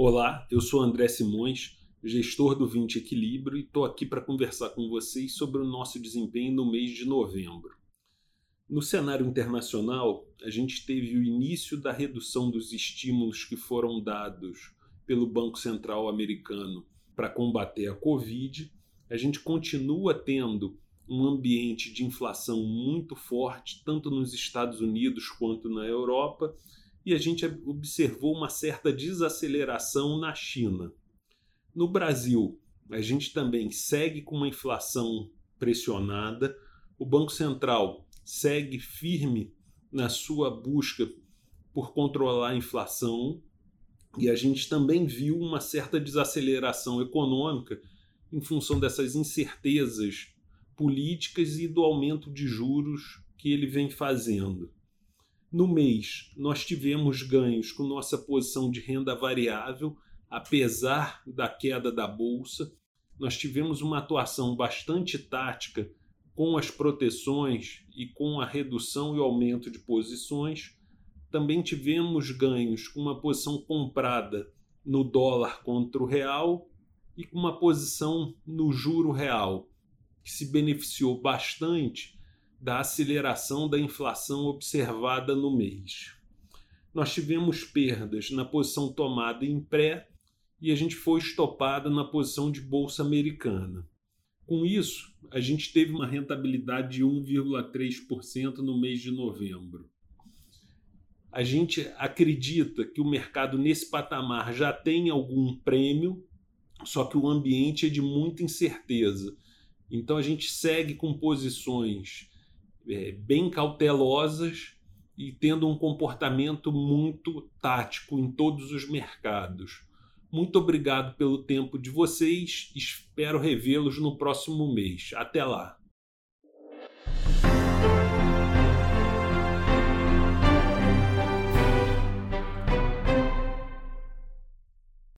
Olá, eu sou André Simões, gestor do 20 Equilíbrio, e estou aqui para conversar com vocês sobre o nosso desempenho no mês de novembro. No cenário internacional, a gente teve o início da redução dos estímulos que foram dados pelo Banco Central americano para combater a Covid. A gente continua tendo um ambiente de inflação muito forte, tanto nos Estados Unidos quanto na Europa, e a gente observou uma certa desaceleração na China. No Brasil, a gente também segue com uma inflação pressionada, o Banco Central segue firme na sua busca por controlar a inflação e a gente também viu uma certa desaceleração econômica em função dessas incertezas políticas e do aumento de juros que ele vem fazendo. No mês, nós tivemos ganhos com nossa posição de renda variável, apesar da queda da bolsa. Nós tivemos uma atuação bastante tática com as proteções e com a redução e aumento de posições. Também tivemos ganhos com uma posição comprada no dólar contra o real e com uma posição no juro real, que se beneficiou bastante da aceleração da inflação observada no mês. Nós tivemos perdas na posição tomada em pré e a gente foi estopado na posição de bolsa americana. Com isso, a gente teve uma rentabilidade de 1,3% no mês de novembro. A gente acredita que o mercado nesse patamar já tem algum prêmio, só que o ambiente é de muita incerteza. Então a gente segue com posições é, bem cautelosas e tendo um comportamento muito tático em todos os mercados. Muito obrigado pelo tempo de vocês. Espero revê-los no próximo mês. Até lá.